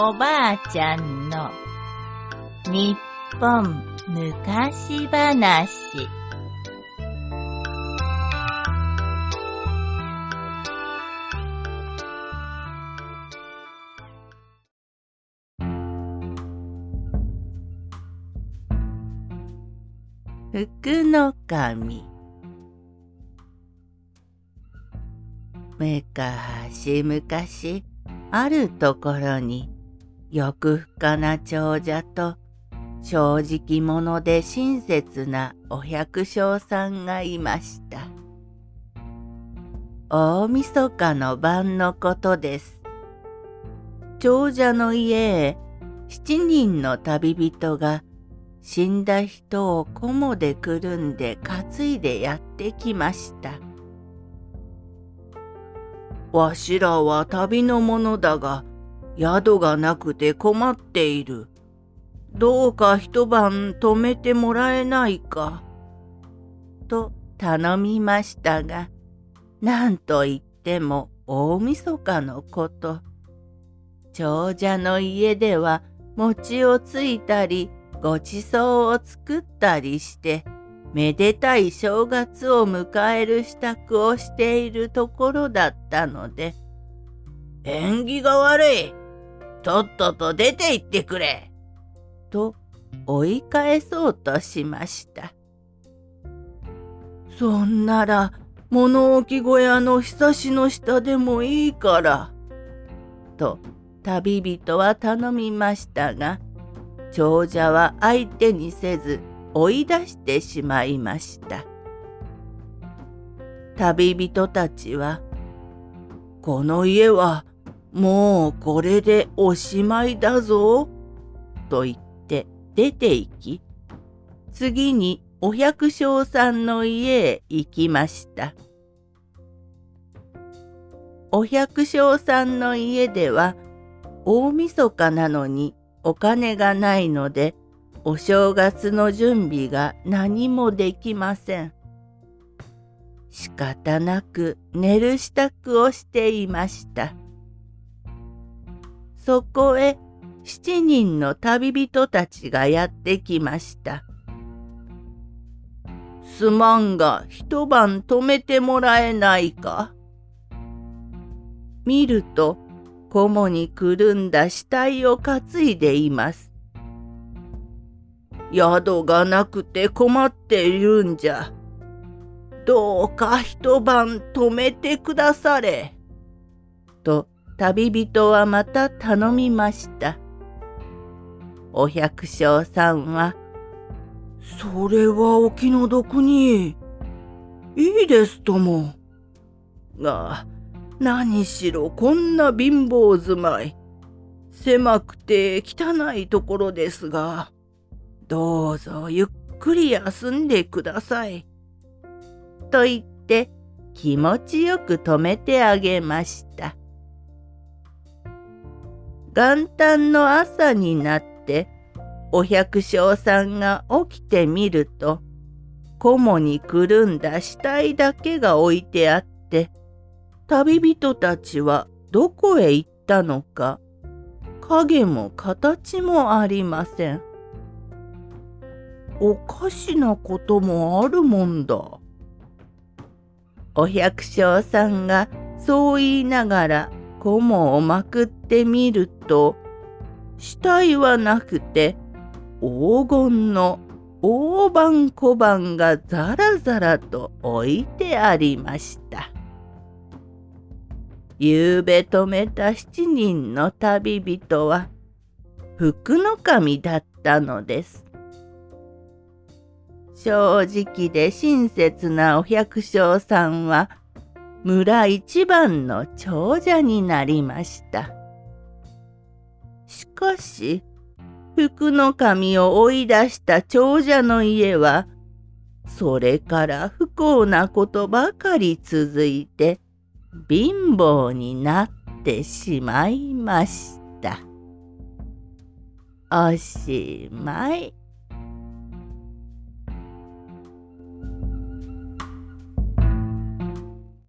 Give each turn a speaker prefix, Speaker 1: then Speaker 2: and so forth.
Speaker 1: おばあちゃんの日本昔話。福の神。昔昔あるところに欲深な長者と正直者で親切なお百姓さんがいました。大晦日の晩のことです。長者の家へ七人の旅人が死んだ人を菰でくるんで担いでやってきました。わしらは旅の者だが、宿がなくて困っている。どうか一晩泊めてもらえないか。と頼みましたが、なんといっても大晦日のこと。長者の家では餅をついたり、ごちそうを作ったりして、めでたい正月を迎える支度をしているところだったので、縁起が悪いとっとと出て行ってくれと追い返そうとしました。そんなら物置小屋のひさしの下でもいいから。と旅人は頼みましたが長者は相手にせず追い出してしまいました。旅人たちは「この家はもうこれでおしまいだぞ」と言って出て行き次にお百姓さんの家へ行きました。お百姓さんの家では大晦日なのにお金がないのでお正月の準備が何もできません。仕方なく寝る支度をしていました。そこへ七人の旅人たちがやってきました。すまんが一晩泊めてもらえないか見ると、菰にくるんだ死体を担いでいます。宿がなくて困っているんじゃ。どうか一晩泊めてくだされ。と旅人はまた頼みました。お百姓さんは、それはお気の毒に。いいですとも。が、何しろこんな貧乏住まい。狭くて汚いところですが、どうぞゆっくり休んでください。と言って気持ちよく止めてあげました。元旦の朝になってお百姓さんが起きてみると菰にくるんだ死体だけが置いてあって旅人たちはどこへ行ったのか影も形もありません。おかしなこともあるもんだ。お百姓さんがそう言いながら菰をまくってみると死体はなくて黄金の大判小判がざらざらと置いてありました。ゆうべ止めた七人の旅人は福の神だったのです。正直で親切なお百姓さんは村一番の長者になりました。しかし福の神を追い出した長者の家はそれから不幸なことばかり続いて貧乏になってしまいました。おしまい。